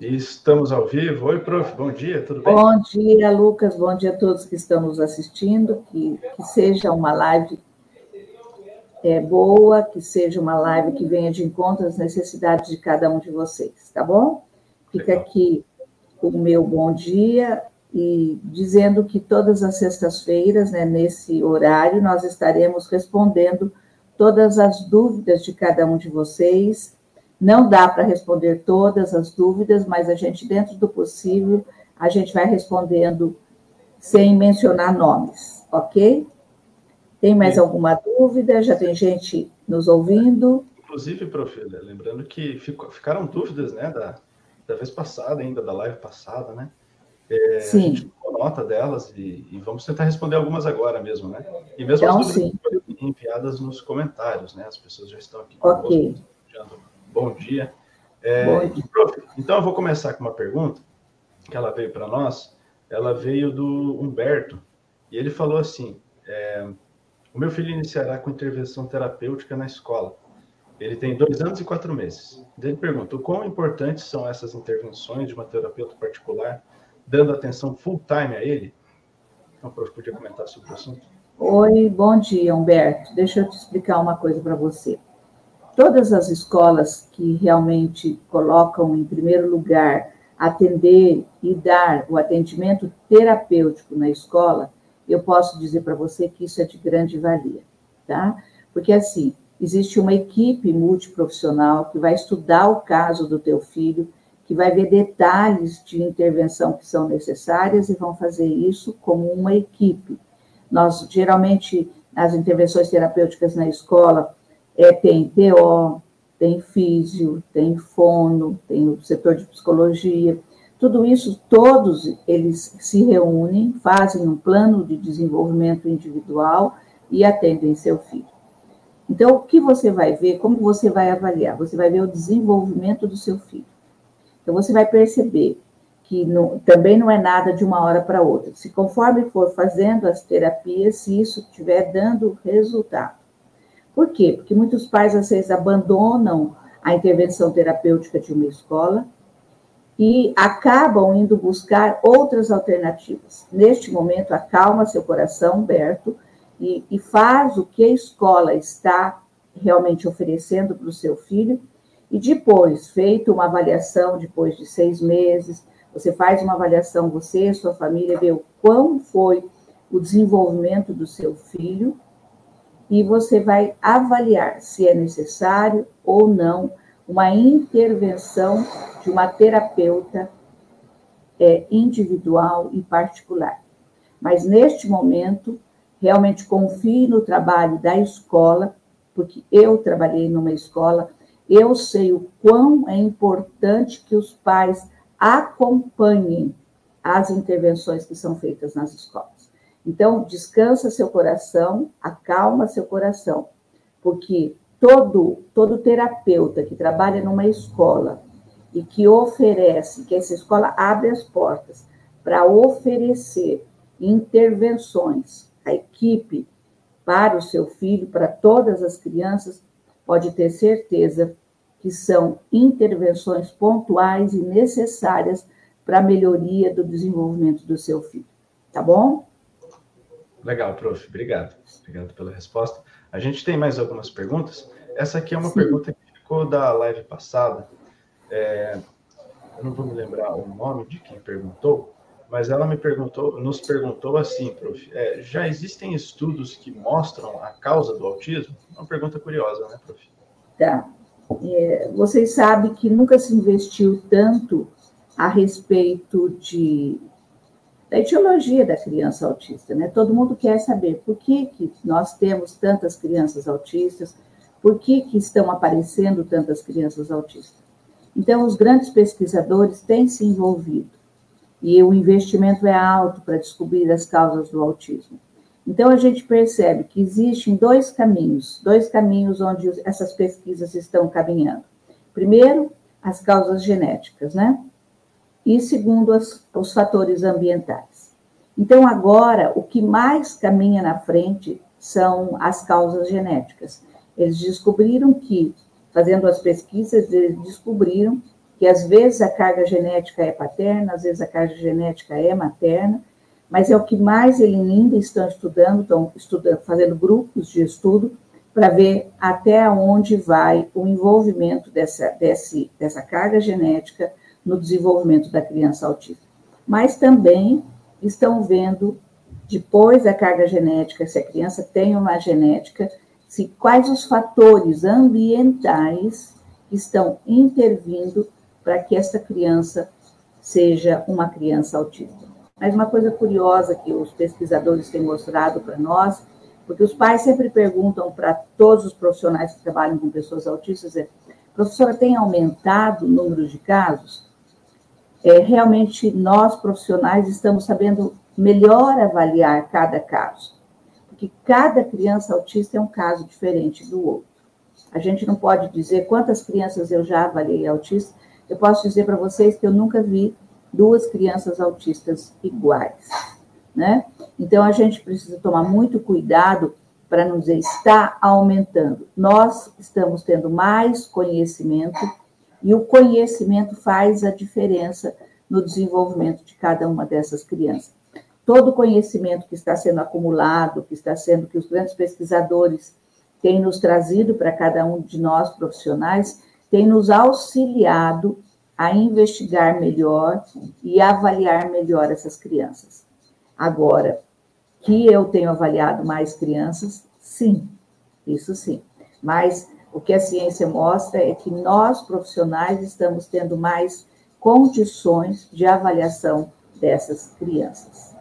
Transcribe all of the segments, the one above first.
Estamos ao vivo. Oi, prof, bom dia, tudo bem? Bom dia, Lucas, bom dia a todos que estão nos assistindo, que, que seja uma live é, boa, que seja uma live que venha de encontro às necessidades de cada um de vocês, tá bom? Fica Legal. aqui o meu bom dia e dizendo que todas as sextas-feiras, né, nesse horário, nós estaremos respondendo todas as dúvidas de cada um de vocês. Não dá para responder todas as dúvidas, mas a gente, dentro do possível, a gente vai respondendo sem mencionar nomes, ok? Tem mais Sim. alguma dúvida? Já tem gente nos ouvindo? Inclusive, prof, lembrando que ficaram dúvidas, né, da, da vez passada ainda, da live passada, né? É, sim. A gente tomou nota delas e, e, vamos tentar responder algumas agora mesmo, né? E mesmo então, as enviadas nos comentários, né? As pessoas já estão aqui Ok. Bom dia. É, Bom dia. Então eu vou começar com uma pergunta que ela veio para nós. Ela veio do Humberto e ele falou assim: é, o meu filho iniciará com intervenção terapêutica na escola. Ele tem dois anos e quatro meses. Ele pergunta: quão importantes são essas intervenções de uma terapeuta particular, dando atenção full time a ele? Então, prof, podia comentar sobre o assunto? Oi, bom dia, Humberto. Deixa eu te explicar uma coisa para você. Todas as escolas que realmente colocam em primeiro lugar atender e dar o atendimento terapêutico na escola, eu posso dizer para você que isso é de grande valia, tá? Porque assim, existe uma equipe multiprofissional que vai estudar o caso do teu filho, que vai ver detalhes de intervenção que são necessárias e vão fazer isso como uma equipe. Nós, geralmente, as intervenções terapêuticas na escola, é, tem TO, tem físio, tem fono, tem o setor de psicologia, tudo isso, todos eles se reúnem, fazem um plano de desenvolvimento individual e atendem seu filho. Então, o que você vai ver, como você vai avaliar? Você vai ver o desenvolvimento do seu filho. Então, você vai perceber que não, também não é nada de uma hora para outra. Se conforme for fazendo as terapias, se isso estiver dando resultado. Por quê? Porque muitos pais, às vezes, abandonam a intervenção terapêutica de uma escola e acabam indo buscar outras alternativas. Neste momento, acalma seu coração, Berto, e, e faz o que a escola está realmente oferecendo para o seu filho, e depois, feito uma avaliação, depois de seis meses, você faz uma avaliação, você e sua família, vê o quão foi o desenvolvimento do seu filho, e você vai avaliar se é necessário ou não uma intervenção de uma terapeuta é, individual e particular. Mas neste momento, realmente confie no trabalho da escola, porque eu trabalhei numa escola, eu sei o quão é importante que os pais acompanhem as intervenções que são feitas nas escolas. Então, descansa seu coração, acalma seu coração, porque todo, todo terapeuta que trabalha numa escola e que oferece, que essa escola abre as portas para oferecer intervenções, a equipe para o seu filho, para todas as crianças, pode ter certeza que são intervenções pontuais e necessárias para a melhoria do desenvolvimento do seu filho. Tá bom? Legal, prof. Obrigado. Obrigado pela resposta. A gente tem mais algumas perguntas. Essa aqui é uma Sim. pergunta que ficou da live passada. É, eu não vou me lembrar o nome de quem perguntou, mas ela me perguntou, nos perguntou assim, prof. É, já existem estudos que mostram a causa do autismo? Uma pergunta curiosa, né, prof? Tá. É, vocês sabem que nunca se investiu tanto a respeito de da etiologia da criança autista, né? Todo mundo quer saber por que, que nós temos tantas crianças autistas, por que, que estão aparecendo tantas crianças autistas. Então, os grandes pesquisadores têm se envolvido e o investimento é alto para descobrir as causas do autismo. Então, a gente percebe que existem dois caminhos, dois caminhos onde essas pesquisas estão caminhando. Primeiro, as causas genéticas, né? E segundo as, os fatores ambientais. Então, agora, o que mais caminha na frente são as causas genéticas. Eles descobriram que fazendo as pesquisas, eles descobriram que às vezes a carga genética é paterna, às vezes a carga genética é materna, mas é o que mais eles ainda estão estudando, estão estudando, fazendo grupos de estudo para ver até onde vai o envolvimento dessa, desse, dessa carga genética no desenvolvimento da criança autista. Mas também estão vendo, depois da carga genética, se a criança tem uma genética, se quais os fatores ambientais estão intervindo para que essa criança seja uma criança autista. Mas uma coisa curiosa que os pesquisadores têm mostrado para nós, porque os pais sempre perguntam para todos os profissionais que trabalham com pessoas autistas, é, professora, tem aumentado o número de casos? É, realmente, nós profissionais estamos sabendo melhor avaliar cada caso, porque cada criança autista é um caso diferente do outro. A gente não pode dizer quantas crianças eu já avaliei autistas, eu posso dizer para vocês que eu nunca vi duas crianças autistas iguais, né? Então a gente precisa tomar muito cuidado para não dizer está aumentando. Nós estamos tendo mais conhecimento e o conhecimento faz a diferença no desenvolvimento de cada uma dessas crianças. Todo o conhecimento que está sendo acumulado, que está sendo que os grandes pesquisadores têm nos trazido para cada um de nós profissionais, tem nos auxiliado a investigar melhor e avaliar melhor essas crianças. Agora, que eu tenho avaliado mais crianças, sim, isso sim. Mas o que a ciência mostra é que nós, profissionais, estamos tendo mais condições de avaliação dessas crianças.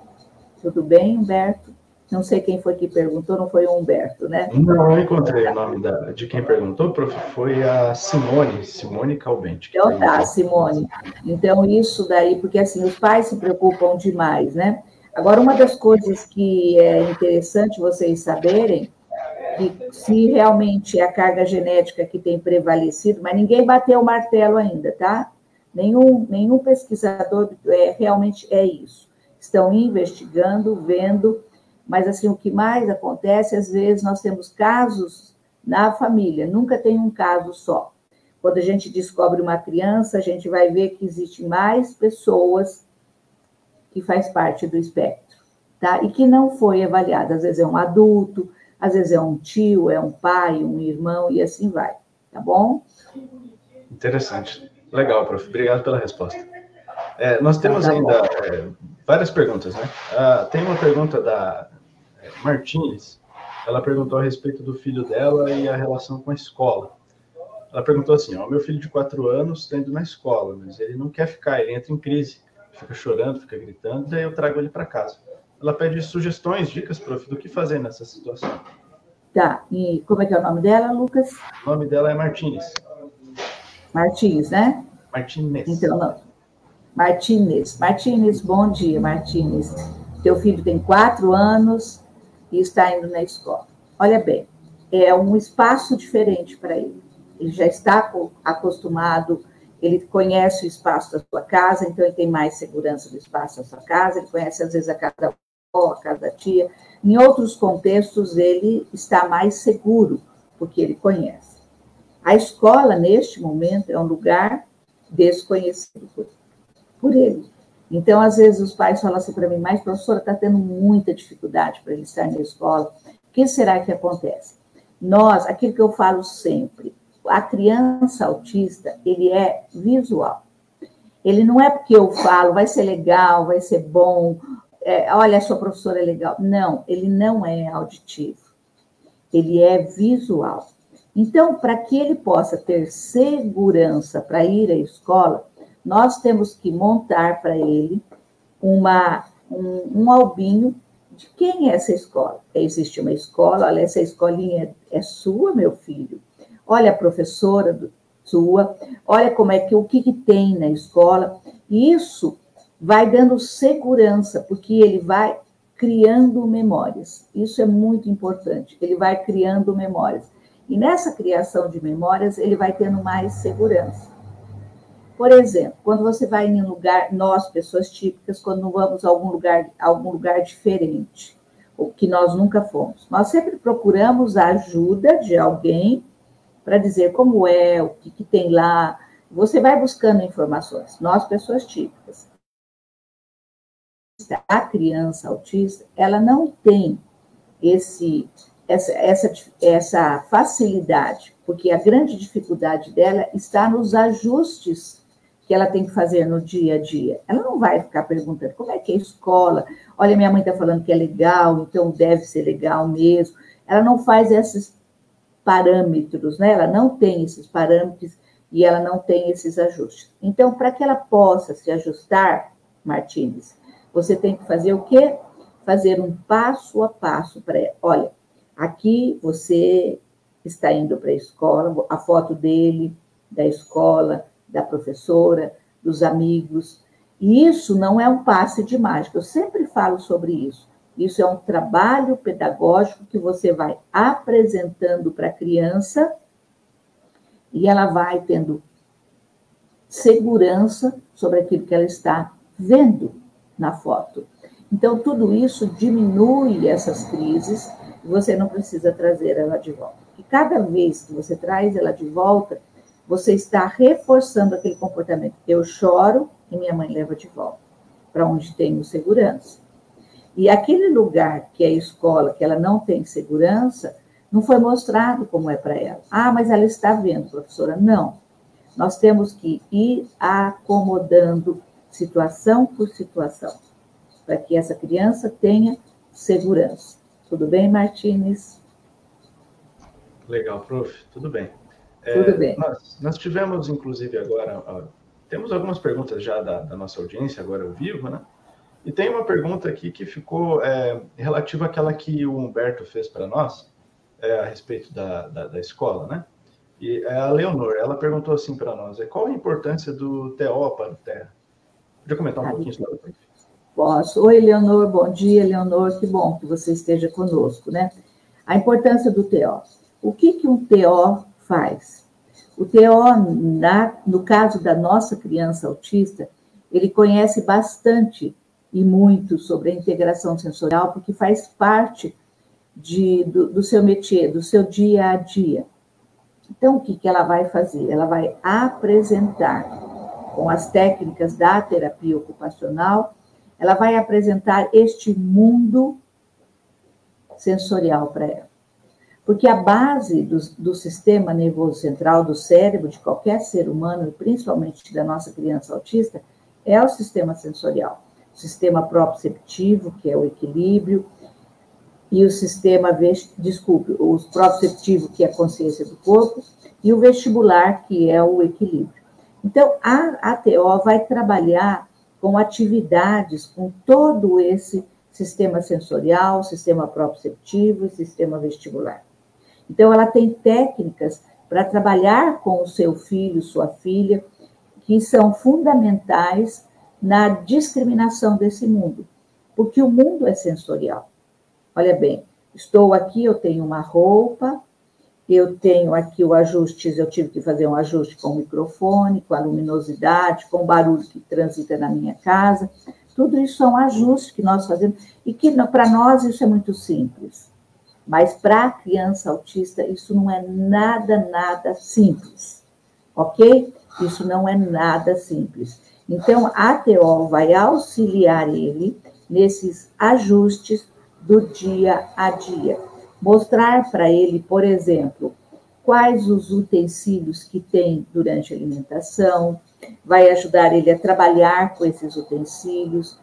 Tudo bem, Humberto? Não sei quem foi que perguntou, não foi o Humberto, né? Não, eu encontrei o nome da, de quem perguntou, prof, foi a Simone, Simone Calbente. Então tá, Simone. Então, isso daí, porque assim, os pais se preocupam demais, né? Agora, uma das coisas que é interessante vocês saberem, que se realmente é a carga genética que tem prevalecido, mas ninguém bateu o martelo ainda, tá? Nenhum, nenhum pesquisador é, realmente é isso. Estão investigando, vendo mas assim, o que mais acontece, às vezes nós temos casos na família, nunca tem um caso só. Quando a gente descobre uma criança, a gente vai ver que existe mais pessoas que faz parte do espectro, tá? E que não foi avaliada. Às vezes é um adulto, às vezes é um tio, é um pai, um irmão e assim vai, tá bom? Interessante. Legal, prof. Obrigado pela resposta. É, nós temos tá ainda é, várias perguntas, né? Uh, tem uma pergunta da Martins, ela perguntou a respeito do filho dela e a relação com a escola. Ela perguntou assim: ó, meu filho de quatro anos está indo na escola, mas ele não quer ficar, ele entra em crise, fica chorando, fica gritando, daí eu trago ele para casa. Ela pede sugestões, dicas, prof, do que fazer nessa situação. Tá, e como é que é o nome dela, Lucas? O nome dela é Martins. Martins, né? Martins. Então, não. Martins. Martins, bom dia, Martins. Teu filho tem quatro anos, e está indo na escola. Olha bem, é um espaço diferente para ele. Ele já está acostumado, ele conhece o espaço da sua casa, então ele tem mais segurança do espaço da sua casa, ele conhece às vezes a casa avó, a casa da tia. Em outros contextos, ele está mais seguro, porque ele conhece. A escola, neste momento, é um lugar desconhecido por, por ele. Então, às vezes, os pais falam assim para mim, mas professora, está tendo muita dificuldade para ele estar na escola. O que será que acontece? Nós, aquilo que eu falo sempre, a criança autista, ele é visual. Ele não é porque eu falo, vai ser legal, vai ser bom, é, olha, sua professora é legal. Não, ele não é auditivo. Ele é visual. Então, para que ele possa ter segurança para ir à escola, nós temos que montar para ele uma, um, um, albinho de quem é essa escola. Existe uma escola, olha, essa escolinha é sua, meu filho. Olha a professora do, sua, olha como é que o que, que tem na escola. Isso vai dando segurança, porque ele vai criando memórias. Isso é muito importante. Ele vai criando memórias. E nessa criação de memórias, ele vai tendo mais segurança. Por exemplo, quando você vai em um lugar, nós, pessoas típicas, quando vamos a algum lugar, algum lugar diferente, ou que nós nunca fomos, nós sempre procuramos a ajuda de alguém para dizer como é, o que, que tem lá. Você vai buscando informações. Nós, pessoas típicas. A criança autista, ela não tem esse, essa, essa, essa facilidade, porque a grande dificuldade dela está nos ajustes que ela tem que fazer no dia a dia. Ela não vai ficar perguntando como é que é a escola. Olha, minha mãe está falando que é legal, então deve ser legal mesmo. Ela não faz esses parâmetros, né? Ela não tem esses parâmetros e ela não tem esses ajustes. Então, para que ela possa se ajustar, Martins, você tem que fazer o quê? Fazer um passo a passo para. Olha, aqui você está indo para a escola, a foto dele, da escola, da professora, dos amigos. E isso não é um passe de mágica. Eu sempre falo sobre isso. Isso é um trabalho pedagógico que você vai apresentando para a criança e ela vai tendo segurança sobre aquilo que ela está vendo na foto. Então, tudo isso diminui essas crises e você não precisa trazer ela de volta. E cada vez que você traz ela de volta, você está reforçando aquele comportamento. Eu choro e minha mãe leva de volta, para onde tenho segurança. E aquele lugar que é a escola, que ela não tem segurança, não foi mostrado como é para ela. Ah, mas ela está vendo, professora. Não. Nós temos que ir acomodando situação por situação, para que essa criança tenha segurança. Tudo bem, Martins? Legal, prof. Tudo bem. Tudo é, bem. Nós, nós, tivemos, inclusive, agora, ó, temos algumas perguntas já da, da, nossa audiência, agora ao vivo, né? E tem uma pergunta aqui que ficou é, relativa àquela que o Humberto fez para nós, é, a respeito da, da, da, escola, né? E é a Leonor, ela perguntou assim para nós, é, qual a importância do TO para o Terra? Podia comentar um pouquinho sobre isso? Posso. Oi, Leonor, bom dia, Leonor, que bom que você esteja conosco, né? A importância do TO. O que, que um TO faz. O TO, na, no caso da nossa criança autista, ele conhece bastante e muito sobre a integração sensorial, porque faz parte de, do, do, seu métier, do seu dia a dia. Então, o que, que ela vai fazer? Ela vai apresentar, com as técnicas da terapia ocupacional, ela vai apresentar este mundo sensorial para ela. Porque a base do, do, sistema nervoso central do cérebro de qualquer ser humano, e principalmente da nossa criança autista, é o sistema sensorial. O sistema proprioceptivo, que é o equilíbrio, e o sistema, desculpe, o proprioceptivo, que é a consciência do corpo, e o vestibular, que é o equilíbrio. Então, a ATO vai trabalhar com atividades com todo esse sistema sensorial, sistema proprioceptivo sistema vestibular. Então, ela tem técnicas para trabalhar com o seu filho, sua filha, que são fundamentais na discriminação desse mundo, porque o mundo é sensorial. Olha bem, estou aqui, eu tenho uma roupa, eu tenho aqui o ajuste, eu tive que fazer um ajuste com o microfone, com a luminosidade, com o barulho que transita na minha casa. Tudo isso são ajustes que nós fazemos e que para nós isso é muito simples. Mas para a criança autista, isso não é nada, nada simples, ok? Isso não é nada simples. Então, a TO vai auxiliar ele nesses ajustes do dia a dia. Mostrar para ele, por exemplo, quais os utensílios que tem durante a alimentação, vai ajudar ele a trabalhar com esses utensílios,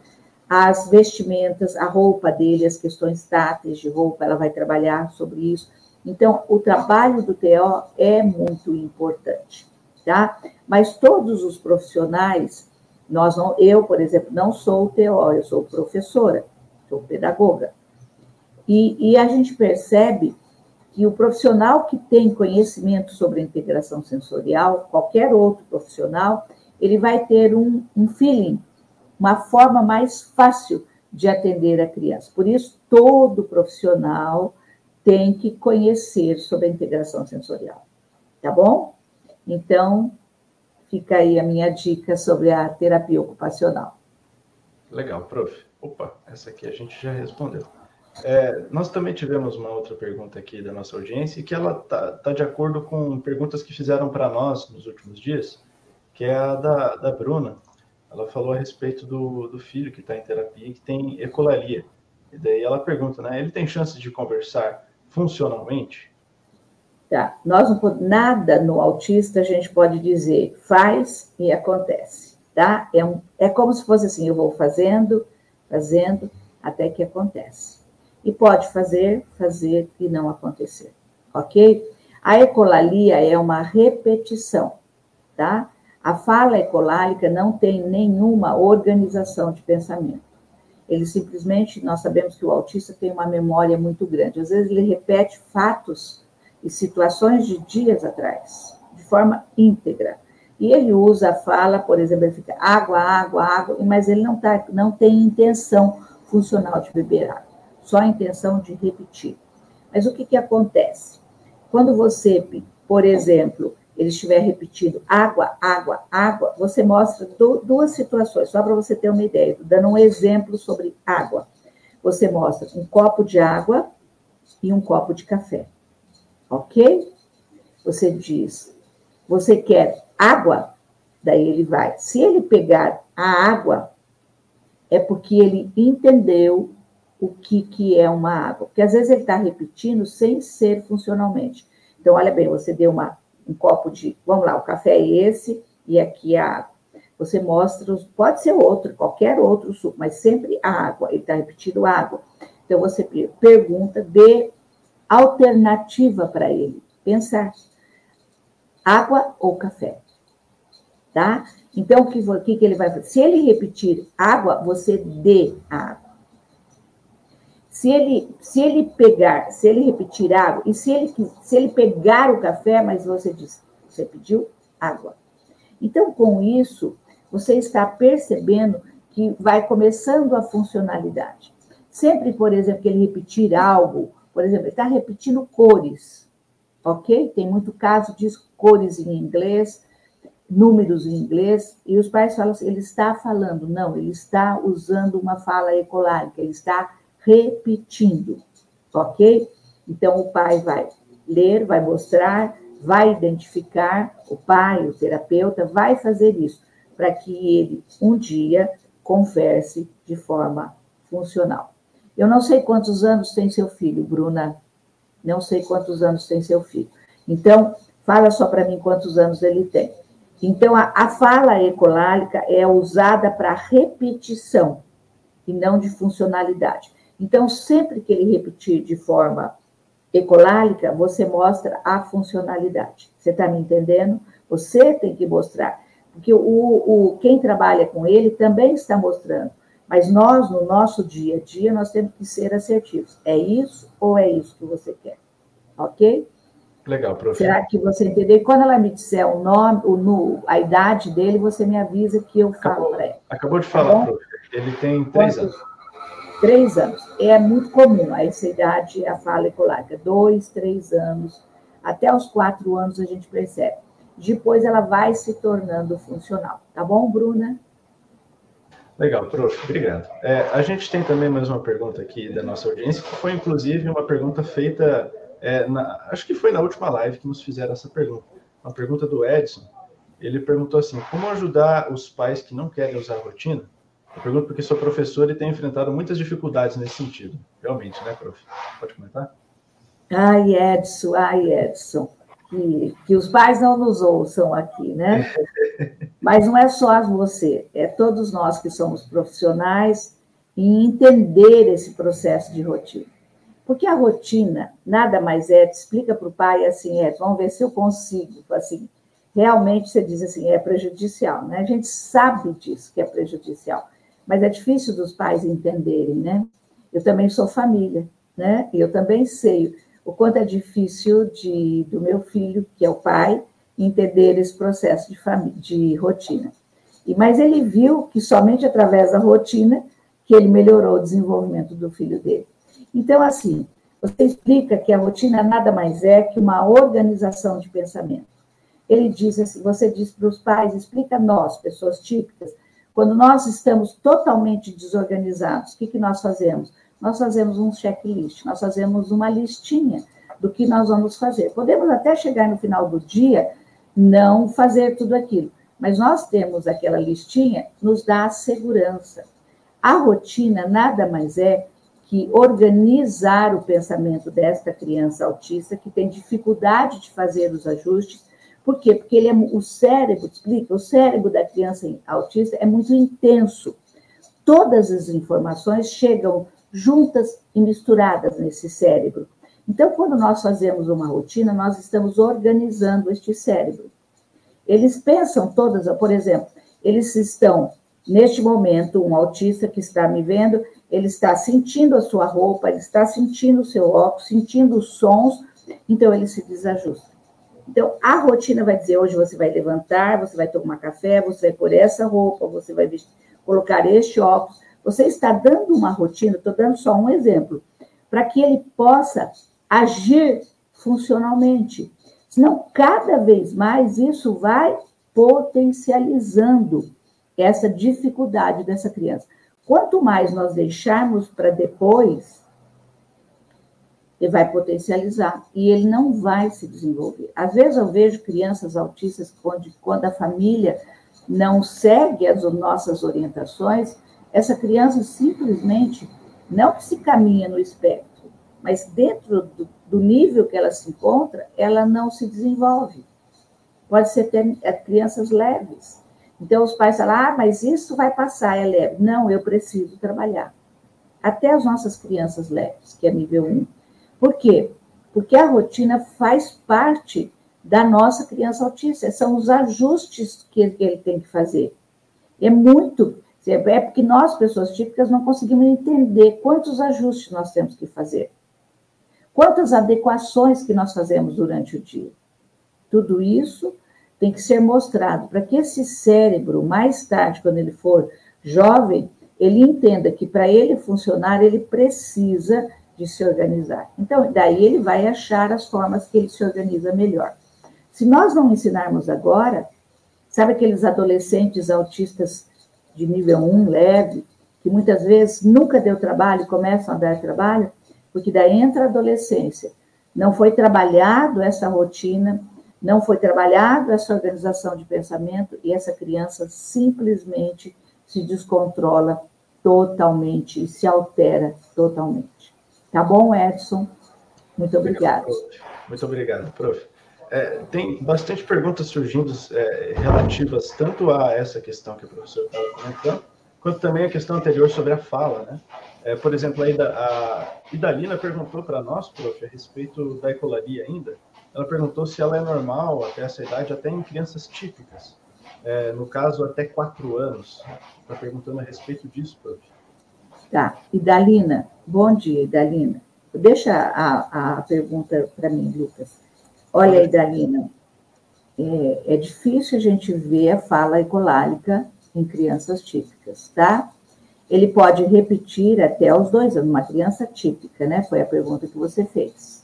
as vestimentas, a roupa dele, as questões táteis de roupa, ela vai trabalhar sobre isso. Então, o trabalho do TO é muito importante, tá? Mas todos os profissionais, nós não, eu, por exemplo, não sou TO, eu sou professora, sou pedagoga. E, e a gente percebe que o profissional que tem conhecimento sobre a integração sensorial, qualquer outro profissional, ele vai ter um, um feeling uma forma mais fácil de atender a criança. Por isso, todo profissional tem que conhecer sobre a integração sensorial. Tá bom? Então, fica aí a minha dica sobre a terapia ocupacional. Legal, prof. Opa, essa aqui a gente já respondeu. É, nós também tivemos uma outra pergunta aqui da nossa audiência, que ela está tá de acordo com perguntas que fizeram para nós nos últimos dias, que é a da, da Bruna. Ela falou a respeito do, do filho que está em terapia e que tem ecolalia. E daí ela pergunta, né? Ele tem chance de conversar funcionalmente? Tá. Nós não nada no autista a gente pode dizer faz e acontece, tá? É, um, é como se fosse assim, eu vou fazendo, fazendo, até que acontece. E pode fazer, fazer e não acontecer, ok? A ecolalia é uma repetição, tá? A fala ecolálica não tem nenhuma organização de pensamento. Ele simplesmente, nós sabemos que o autista tem uma memória muito grande. Às vezes ele repete fatos e situações de dias atrás, de forma íntegra. E ele usa a fala, por exemplo, ele fica água, água, água, mas ele não, tá, não tem intenção funcional de beber água, só a intenção de repetir. Mas o que, que acontece? Quando você, por exemplo, ele estiver repetindo água, água, água, você mostra duas situações, só para você ter uma ideia, dando um exemplo sobre água. Você mostra um copo de água e um copo de café, ok? Você diz, você quer água? Daí ele vai. Se ele pegar a água, é porque ele entendeu o que, que é uma água. Porque às vezes ele está repetindo sem ser funcionalmente. Então, olha bem, você deu uma um copo de, vamos lá, o café é esse e aqui a água. Você mostra, pode ser outro, qualquer outro suco, mas sempre a água. Ele está repetindo água. Então você pergunta, dê alternativa para ele. Pensar, água ou café? Tá? Então, o que, o que ele vai fazer? Se ele repetir água, você dê água. Se ele, se ele pegar, se ele repetir água, e se ele, se ele pegar o café, mas você disse, você pediu água. Então, com isso, você está percebendo que vai começando a funcionalidade. Sempre, por exemplo, que ele repetir algo, por exemplo, ele está repetindo cores, ok? Tem muito caso de cores em inglês, números em inglês, e os pais falam assim, ele está falando. Não, ele está usando uma fala ecolárica, ele está repetindo, ok? Então, o pai vai ler, vai mostrar, vai identificar, o pai, o terapeuta, vai fazer isso, para que ele, um dia, converse de forma funcional. Eu não sei quantos anos tem seu filho, Bruna. Não sei quantos anos tem seu filho. Então, fala só para mim quantos anos ele tem. Então, a, a fala ecolálica é usada para repetição e não de funcionalidade. Então, sempre que ele repetir de forma ecolálica, você mostra a funcionalidade. Você está me entendendo? Você tem que mostrar. Porque o, o, quem trabalha com ele também está mostrando. Mas nós, no nosso dia a dia, nós temos que ser assertivos. É isso ou é isso que você quer? Ok? Legal, professor. Será que você entendeu? E quando ela me disser o nome, o, no, a idade dele, você me avisa que eu falo para ela. Acabou de falar, tá professor. Ele tem três Quantos? anos. Três anos. É muito comum a essa idade a fala ecológica. Dois, três anos. Até os quatro anos a gente percebe. Depois ela vai se tornando funcional. Tá bom, Bruna? Legal, prof. Obrigado. É, a gente tem também mais uma pergunta aqui da nossa audiência, que foi inclusive uma pergunta feita, é, na, acho que foi na última live que nos fizeram essa pergunta. Uma pergunta do Edson. Ele perguntou assim: como ajudar os pais que não querem usar rotina eu pergunto porque sou professor e tenho enfrentado muitas dificuldades nesse sentido. Realmente, né, prof? Pode comentar? Ai, Edson, ai, Edson. Que, que os pais não nos ouçam aqui, né? Mas não é só você, é todos nós que somos profissionais em entender esse processo de rotina. Porque a rotina nada mais é, explica para o pai assim, é, vamos ver se eu consigo, assim, realmente você diz assim, é prejudicial, né? A gente sabe disso que é prejudicial mas é difícil dos pais entenderem, né? Eu também sou família, né? E eu também sei o quanto é difícil de, do meu filho, que é o pai, entender esse processo de, de rotina. E mas ele viu que somente através da rotina que ele melhorou o desenvolvimento do filho dele. Então, assim, você explica que a rotina nada mais é que uma organização de pensamento. Ele diz assim, você diz para os pais, explica nós, pessoas típicas, quando nós estamos totalmente desorganizados, o que, que nós fazemos? nós fazemos um checklist, nós fazemos uma listinha do que nós vamos fazer. Podemos até chegar no final do dia não fazer tudo aquilo, mas nós temos aquela listinha, nos dá segurança. A rotina nada mais é que organizar o pensamento desta criança autista que tem dificuldade de fazer os ajustes. Por quê? Porque ele é, o cérebro, explica, o cérebro da criança autista é muito intenso. Todas as informações chegam juntas e misturadas nesse cérebro. Então, quando nós fazemos uma rotina, nós estamos organizando este cérebro. Eles pensam todas, por exemplo, eles estão, neste momento, um autista que está me vendo, ele está sentindo a sua roupa, ele está sentindo o seu óculos, sentindo os sons, então ele se desajusta. Então, a rotina vai dizer: hoje você vai levantar, você vai tomar café, você vai pôr essa roupa, você vai vestir, colocar este óculos. Você está dando uma rotina, estou dando só um exemplo, para que ele possa agir funcionalmente. Senão, cada vez mais isso vai potencializando essa dificuldade dessa criança. Quanto mais nós deixarmos para depois, ele vai potencializar e ele não vai se desenvolver. Às vezes eu vejo crianças autistas onde, quando a família não segue as nossas orientações, essa criança simplesmente não se caminha no espectro, mas dentro do, do nível que ela se encontra, ela não se desenvolve. Pode ser até é, crianças leves, então, os pais falam, ah, mas isso vai passar, é leve. Não, eu preciso trabalhar. Até as nossas crianças leves, que é nível 1. Por quê? Porque a rotina faz parte da nossa criança autista. São os ajustes que ele tem que fazer. É muito. É porque nós, pessoas típicas, não conseguimos entender quantos ajustes nós temos que fazer. Quantas adequações que nós fazemos durante o dia. Tudo isso tem que ser mostrado para que esse cérebro, mais tarde, quando ele for jovem, ele entenda que para ele funcionar, ele precisa de se organizar. Então, daí ele vai achar as formas que ele se organiza melhor. Se nós não ensinarmos agora, sabe aqueles adolescentes autistas de nível 1 leve, que muitas vezes nunca deu trabalho, começam a dar trabalho, porque daí entra a adolescência. Não foi trabalhado essa rotina, não foi trabalhado essa organização de pensamento e essa criança simplesmente se descontrola totalmente e se altera totalmente. Tá bom, Edson? Muito obrigado. Muito obrigado, prof. É, tem bastante perguntas surgindo é, relativas tanto a essa questão que o professor estava comentando, quanto também a questão anterior sobre a fala, né? É, por exemplo, a, a Idalina perguntou para nós, prof, a respeito da ecolaria ainda, ela perguntou se ela é normal até essa idade, até em crianças típicas. É, no caso, até quatro anos. Está perguntando a respeito disso, prof. Tá. Idalina, bom dia, Idalina. Deixa a, a pergunta para mim, Lucas. Olha, Idalina, é, é difícil a gente ver a fala ecolálica em crianças típicas, tá? Ele pode repetir até os dois anos, uma criança típica, né? Foi a pergunta que você fez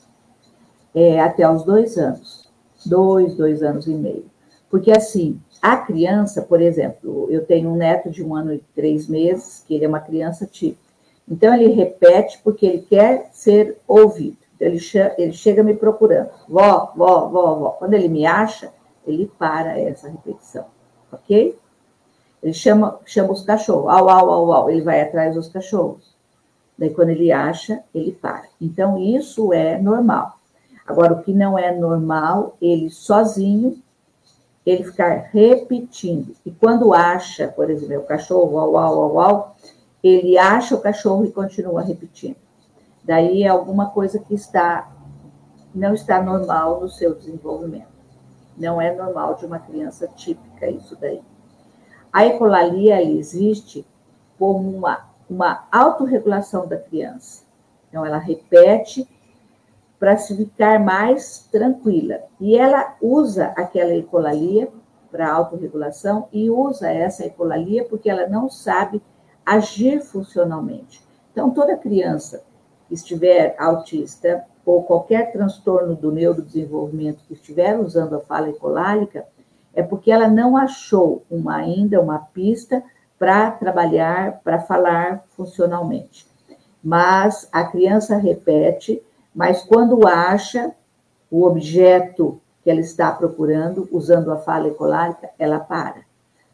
é, até os dois anos. Dois, dois anos e meio. Porque, assim, a criança, por exemplo, eu tenho um neto de um ano e três meses, que ele é uma criança típica. Então, ele repete porque ele quer ser ouvido. Então, ele, ele chega me procurando. Vó, vó, vó, vó. Quando ele me acha, ele para essa repetição. Ok? Ele chama, chama os cachorros. Au, au, au, au. Ele vai atrás dos cachorros. Daí, quando ele acha, ele para. Então, isso é normal. Agora, o que não é normal, ele sozinho, ele ficar repetindo. E quando acha, por exemplo, o cachorro, au, au, au, au, ele acha o cachorro e continua repetindo. Daí é alguma coisa que está não está normal no seu desenvolvimento. Não é normal de uma criança típica isso daí. A ecolalia existe como uma, uma autorregulação da criança. Então, ela repete para se ficar mais tranquila. E ela usa aquela ecolalia para autorregulação e usa essa ecolalia porque ela não sabe agir funcionalmente. Então, toda criança que estiver autista ou qualquer transtorno do neurodesenvolvimento que estiver usando a fala ecolálica, é porque ela não achou uma, ainda uma pista para trabalhar, para falar funcionalmente. mas a criança repete, mas quando acha o objeto que ela está procurando, usando a fala ecolárica, ela para.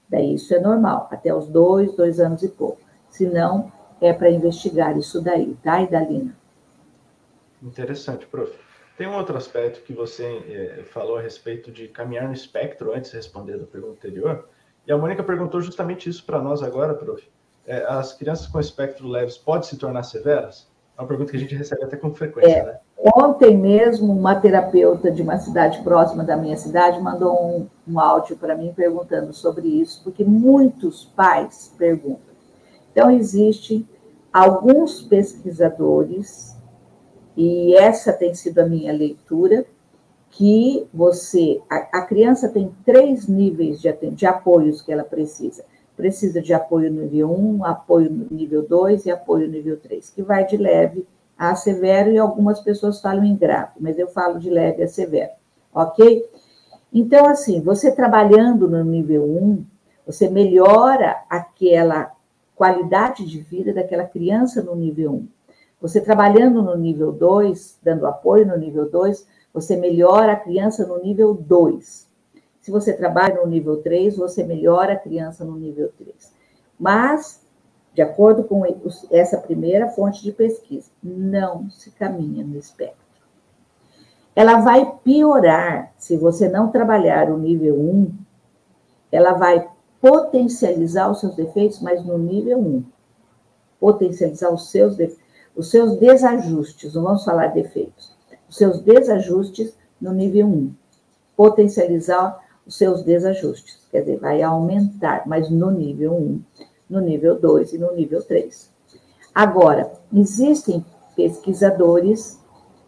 Daí isso é normal, até os dois, dois anos e pouco. Se não, é para investigar isso daí, tá, Idalina? Interessante, prof. Tem um outro aspecto que você é, falou a respeito de caminhar no espectro, antes de responder a pergunta anterior, e a Mônica perguntou justamente isso para nós agora, prof. É, as crianças com espectro leves podem se tornar severas? É uma pergunta que a gente recebe até com frequência, é, né? Ontem mesmo, uma terapeuta de uma cidade próxima da minha cidade mandou um, um áudio para mim perguntando sobre isso, porque muitos pais perguntam. Então, existem alguns pesquisadores, e essa tem sido a minha leitura, que você, a, a criança tem três níveis de, de apoios que ela precisa precisa de apoio nível 1, apoio nível 2 e apoio nível 3, que vai de leve a severo e algumas pessoas falam em grave, mas eu falo de leve a severo, ok? Então, assim, você trabalhando no nível 1, você melhora aquela qualidade de vida daquela criança no nível 1. Você trabalhando no nível 2, dando apoio no nível 2, você melhora a criança no nível 2. Se você trabalha no nível 3, você melhora a criança no nível 3. Mas, de acordo com essa primeira fonte de pesquisa, não se caminha no espectro. Ela vai piorar se você não trabalhar o nível 1, ela vai potencializar os seus defeitos, mas no nível 1. Potencializar os seus, os seus desajustes, não vamos falar defeitos, os seus desajustes no nível 1. Potencializar os seus desajustes. Quer dizer, vai aumentar, mas no nível 1, no nível 2 e no nível 3. Agora, existem pesquisadores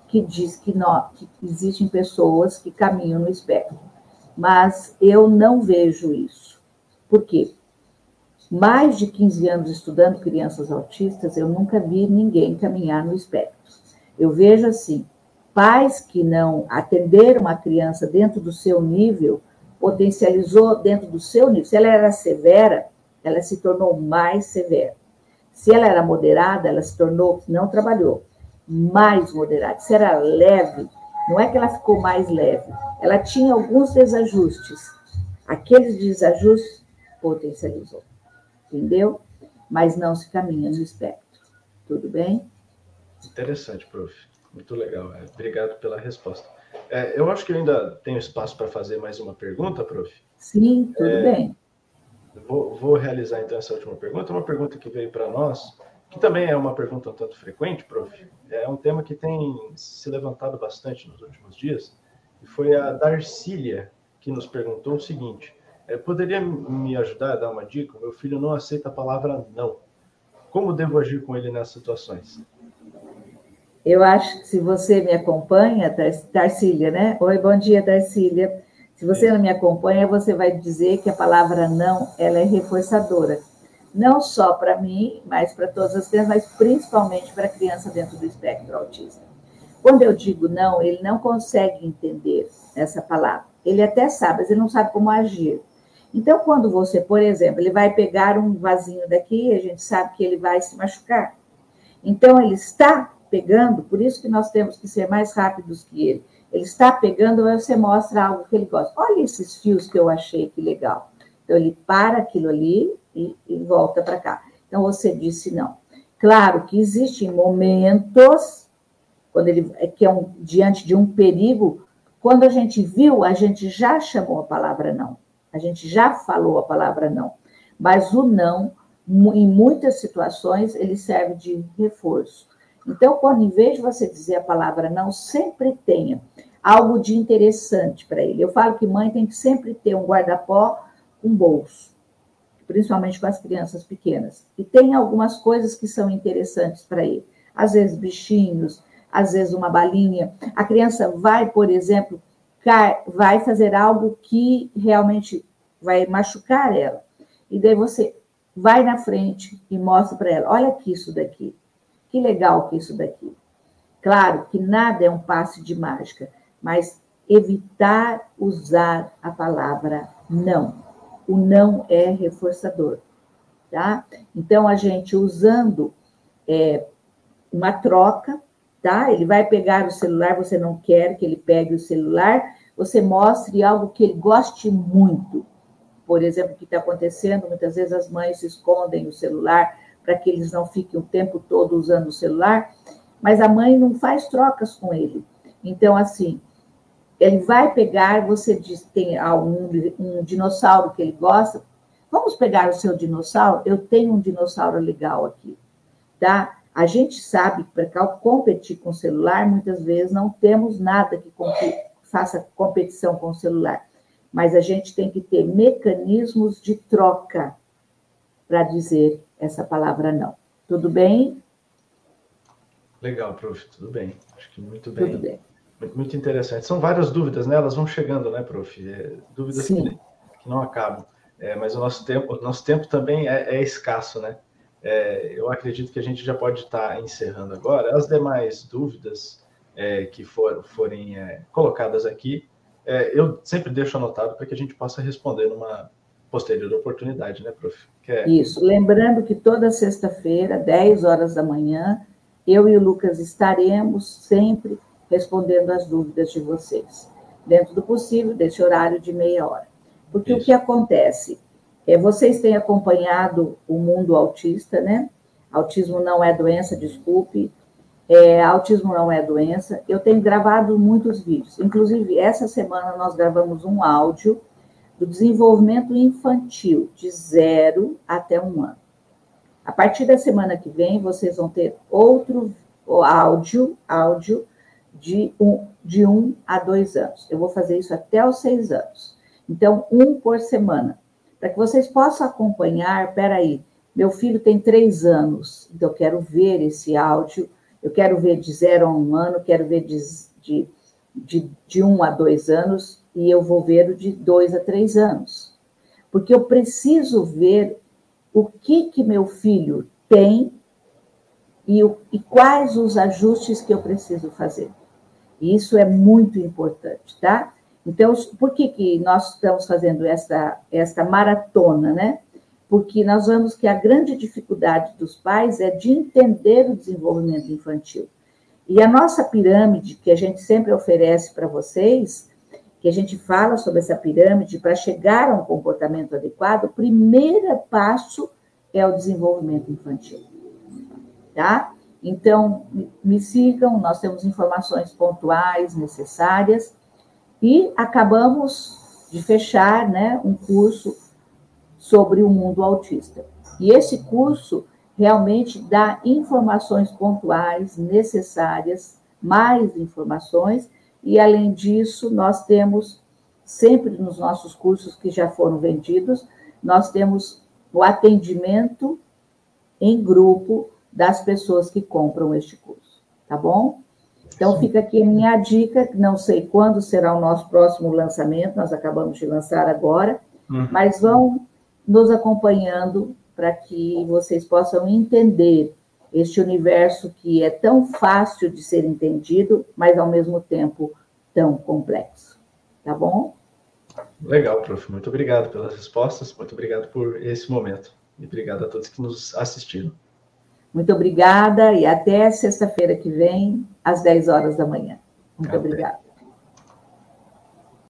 que diz que, não, que existem pessoas que caminham no espectro, mas eu não vejo isso. Por quê? Mais de 15 anos estudando crianças autistas, eu nunca vi ninguém caminhar no espectro. Eu vejo assim, pais que não atenderam a criança dentro do seu nível, potencializou dentro do seu nível. Se ela era severa, ela se tornou mais severa. Se ela era moderada, ela se tornou, não trabalhou, mais moderada. Se era leve, não é que ela ficou mais leve, ela tinha alguns desajustes. Aqueles desajustes potencializou. Entendeu? Mas não se caminha no espectro. Tudo bem? Interessante, prof. Muito legal. É, obrigado pela resposta. É, eu acho que eu ainda tenho espaço para fazer mais uma pergunta, prof. Sim, tudo é, bem. Vou, vou, realizar então essa última pergunta, uma pergunta que veio para nós, que também é uma pergunta um tanto frequente, prof. É um tema que tem se levantado bastante nos últimos dias, e foi a Darcília que nos perguntou o seguinte: poderia me ajudar a dar uma dica? Meu filho não aceita a palavra não. Como devo agir com ele nessas situações? Eu acho que se você me acompanha, Tarcília, né? Oi, bom dia, Tarcília. Se você não me acompanha, você vai dizer que a palavra não, ela é reforçadora. Não só para mim, mas para todas as crianças, mas principalmente para a criança dentro do espectro autista. Quando eu digo não, ele não consegue entender essa palavra. Ele até sabe, mas ele não sabe como agir. Então, quando você, por exemplo, ele vai pegar um vasinho daqui, a gente sabe que ele vai se machucar. Então, ele está pegando, por isso que nós temos que ser mais rápidos que ele. Ele está pegando, você mostra algo que ele gosta. Olha esses fios que eu achei que legal. Então, ele para aquilo ali e, e volta para cá. Então, você disse não. Claro que existem momentos, quando ele é que é um, diante de um perigo, quando a gente viu, a gente já chamou a palavra não. A gente já falou a palavra não. Mas o não, em muitas situações, ele serve de reforço. Então, quando em vez de você dizer a palavra não, sempre tenha algo de interessante para ele. Eu falo que mãe tem que sempre ter um guarda-pó, um bolso, principalmente com as crianças pequenas. E tem algumas coisas que são interessantes para ele. Às vezes bichinhos, às vezes uma balinha. A criança vai, por exemplo, vai fazer algo que realmente vai machucar ela. E daí você vai na frente e mostra para ela: olha aqui isso daqui. Que legal que isso daqui. Claro que nada é um passe de mágica, mas evitar usar a palavra não. O não é reforçador, tá? Então, a gente usando é, uma troca, tá? Ele vai pegar o celular, você não quer que ele pegue o celular, você mostre algo que ele goste muito. Por exemplo, o que está acontecendo, muitas vezes as mães escondem o celular para que eles não fiquem o tempo todo usando o celular, mas a mãe não faz trocas com ele. Então, assim, ele vai pegar, você diz, tem um, um dinossauro que ele gosta, vamos pegar o seu dinossauro? Eu tenho um dinossauro legal aqui, tá? A gente sabe que para competir com o celular, muitas vezes não temos nada que faça competição com o celular, mas a gente tem que ter mecanismos de troca para dizer essa palavra não. Tudo bem? Legal, prof, tudo bem. Acho que muito bem. Tudo bem. Muito, interessante. São várias dúvidas, né? Elas vão chegando, né, prof? É, dúvidas que, que, não acabam. É, mas o nosso tempo, o nosso tempo também é, é escasso, né? É, eu acredito que a gente já pode estar encerrando agora. As demais dúvidas é, que for, forem é, colocadas aqui, eu sempre deixo anotado para que a gente possa responder numa posterior oportunidade, né, prof? Isso. Lembrando que toda sexta-feira, 10 horas da manhã, eu e o Lucas estaremos sempre respondendo as dúvidas de vocês, dentro do possível, desse horário de meia hora. Porque Isso. o que acontece? É, vocês têm acompanhado o mundo autista, né? Autismo não é doença, desculpe. É, autismo não é doença. Eu tenho gravado muitos vídeos. Inclusive, essa semana nós gravamos um áudio do desenvolvimento infantil, de zero até um ano. A partir da semana que vem, vocês vão ter outro áudio, áudio de um, de um a dois anos. Eu vou fazer isso até os seis anos. Então, um por semana. Para que vocês possam acompanhar, peraí, meu filho tem três anos, então eu quero ver esse áudio, eu quero ver de zero a um ano, quero ver de, de, de, de um a dois anos, e eu vou ver o de dois a três anos. Porque eu preciso ver o que, que meu filho tem e, o, e quais os ajustes que eu preciso fazer. Isso é muito importante, tá? Então, por que, que nós estamos fazendo essa, essa maratona, né? Porque nós vemos que a grande dificuldade dos pais é de entender o desenvolvimento infantil. E a nossa pirâmide, que a gente sempre oferece para vocês, que a gente fala sobre essa pirâmide, para chegar a um comportamento adequado, o primeiro passo é o desenvolvimento infantil. Tá? Então, me sigam, nós temos informações pontuais necessárias e acabamos de fechar né, um curso sobre o mundo autista. E esse curso realmente dá informações pontuais necessárias, mais informações, e além disso, nós temos sempre nos nossos cursos que já foram vendidos, nós temos o atendimento em grupo das pessoas que compram este curso, tá bom? Então, fica aqui a minha dica, não sei quando será o nosso próximo lançamento, nós acabamos de lançar agora, uhum. mas vão nos acompanhando para que vocês possam entender este universo que é tão fácil de ser entendido, mas ao mesmo tempo tão complexo. Tá bom? Legal, prof. Muito obrigado pelas respostas, muito obrigado por esse momento. E obrigado a todos que nos assistiram. Muito obrigada e até sexta-feira que vem, às 10 horas da manhã. Muito até. obrigada.